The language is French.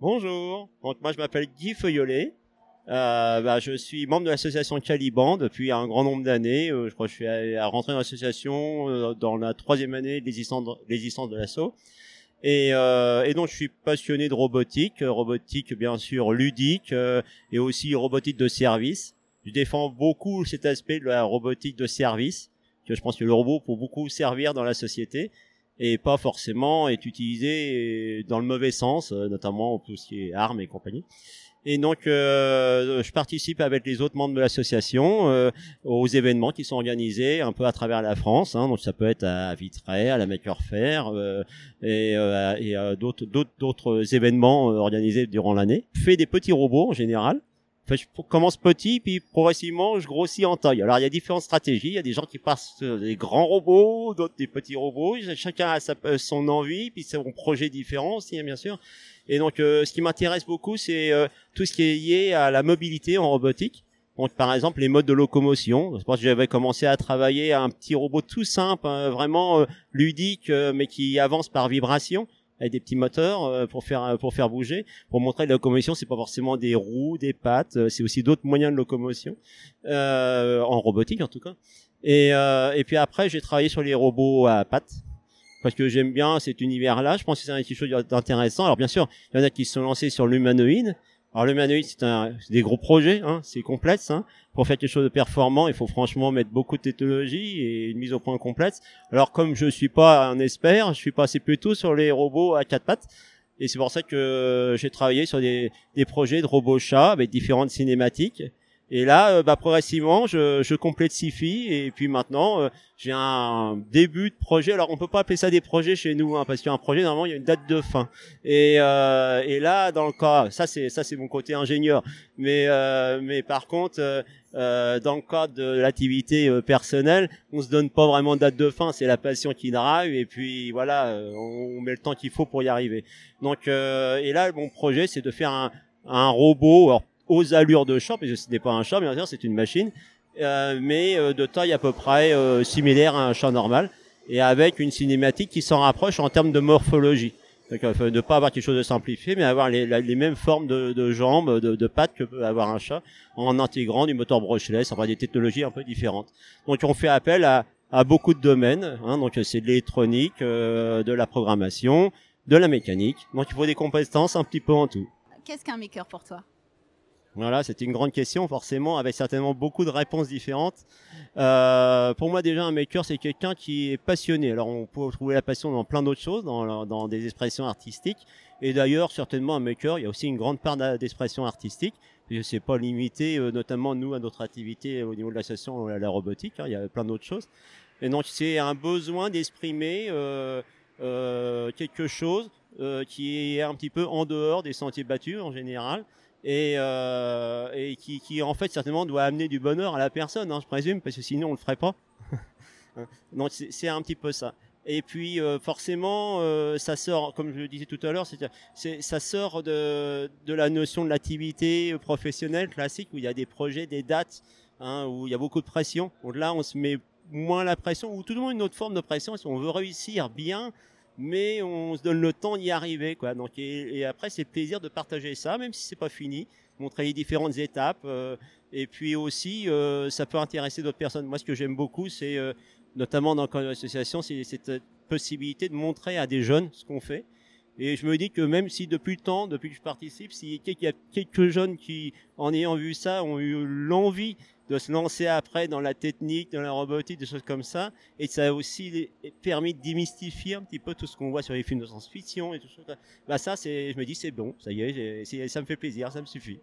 Bonjour. Donc moi je m'appelle Guy Feuillolet. Euh, bah, je suis membre de l'association Caliban depuis un grand nombre d'années. Euh, je crois que je suis à, à rentrer dans l'association euh, dans la troisième année d'existence de l'assaut. Et, euh, et, donc je suis passionné de robotique, robotique bien sûr ludique euh, et aussi robotique de service. Je défends beaucoup cet aspect de la robotique de service, je pense que le robot peut beaucoup servir dans la société et pas forcément être utilisé dans le mauvais sens, euh, notamment tout ce qui est armes et compagnie. Et donc, euh, je participe avec les autres membres de l'association euh, aux événements qui sont organisés un peu à travers la France. Hein, donc, ça peut être à Vitré, à la Maker Faire euh, et, euh, et d'autres, d'autres événements organisés durant l'année. Je fais des petits robots en général. Je commence petit, puis progressivement, je grossis en taille. Alors, il y a différentes stratégies. Il y a des gens qui passent des grands robots, d'autres des petits robots. Chacun a sa, son envie, puis son projet différent aussi, hein, bien sûr. Et donc, euh, ce qui m'intéresse beaucoup, c'est euh, tout ce qui est lié à la mobilité en robotique. Donc, par exemple, les modes de locomotion. Je pense que j'avais commencé à travailler à un petit robot tout simple, hein, vraiment euh, ludique, mais qui avance par vibration avec des petits moteurs pour faire pour faire bouger, pour montrer que la locomotion c'est pas forcément des roues, des pattes, c'est aussi d'autres moyens de locomotion en robotique en tout cas. Et et puis après j'ai travaillé sur les robots à pattes parce que j'aime bien cet univers-là. Je pense que c'est petit chose d'intéressant. Alors bien sûr, il y en a qui se sont lancés sur l'humanoïde. Alors l'humanoïde, c'est un, des gros projets, hein, c'est complexe. Hein. Pour faire quelque chose de performant, il faut franchement mettre beaucoup de technologie et une mise au point complète. Alors comme je suis pas un expert, je suis passé plutôt sur les robots à quatre pattes. Et c'est pour ça que j'ai travaillé sur des, des projets de robots chats avec différentes cinématiques. Et là, euh, bah, progressivement, je, je complète Sifi et puis maintenant, euh, j'ai un début de projet. Alors, on peut pas appeler ça des projets chez nous, hein, parce qu'un projet normalement, il y a une date de fin. Et, euh, et là, dans le cas, ça c'est ça c'est mon côté ingénieur. Mais mais par contre, dans le cas de l'activité personnelle, on se donne pas vraiment de date de fin. C'est la passion qui drive et puis voilà, on, met le temps qu'il faut pour y arriver. Donc et là, mon projet, c'est de faire un un robot. Alors, aux allures de chat, parce ce n'est pas un chat, bien sûr, c'est une machine, euh, mais euh, de taille à peu près euh, similaire à un chat normal, et avec une cinématique qui s'en rapproche en termes de morphologie. Donc, euh, ne pas avoir quelque chose de simplifié, mais avoir les, les mêmes formes de, de jambes, de, de, pattes que peut avoir un chat, en intégrant du moteur brushless, enfin des technologies un peu différentes. Donc on fait appel à, à beaucoup de domaines. Hein, donc c'est de l'électronique, de la programmation, de la mécanique. Donc il faut des compétences un petit peu en tout. Qu'est-ce qu'un maker pour toi? Voilà, c'est une grande question, forcément, avec certainement beaucoup de réponses différentes. Euh, pour moi, déjà, un maker, c'est quelqu'un qui est passionné. Alors, on peut trouver la passion dans plein d'autres choses, dans, dans, des expressions artistiques. Et d'ailleurs, certainement, un maker, il y a aussi une grande part d'expression artistique. C'est pas limité, euh, notamment nous, à notre activité au niveau de l'association à la robotique. Hein, il y a plein d'autres choses. Et donc, c'est un besoin d'exprimer euh, euh quelque chose euh, qui est un petit peu en dehors des sentiers battus en général et, euh, et qui, qui, en fait certainement doit amener du bonheur à la personne, hein, je présume, parce que sinon on le ferait pas. Donc c'est un petit peu ça. Et puis euh, forcément, euh, ça sort, comme je le disais tout à l'heure, c'est ça sort de, de la notion de l'activité professionnelle classique où il y a des projets, des dates, hein, où il y a beaucoup de pression. Donc là, on se met moins la pression, ou tout le monde une autre forme de pression. Si on veut réussir bien, mais on se donne le temps d'y arriver, quoi. Donc et, après c'est plaisir de partager ça, même si c'est pas fini, montrer les différentes étapes, euh, et puis aussi euh, ça peut intéresser d'autres personnes. Moi, ce que j'aime beaucoup, c'est euh, notamment dans l'association, c'est cette possibilité de montrer à des jeunes ce qu'on fait. Et je me dis que même si depuis le temps, depuis que je participe, s'il y a quelques jeunes qui, en ayant vu ça, ont eu l'envie de se lancer après dans la technique, dans la robotique, des choses comme ça. Et ça a aussi permis de démystifier un petit peu tout ce qu'on voit sur les films de science-fiction et tout ça. Bah ça, c'est, je me dis, c'est bon, ça y est, ça me fait plaisir, ça me suffit.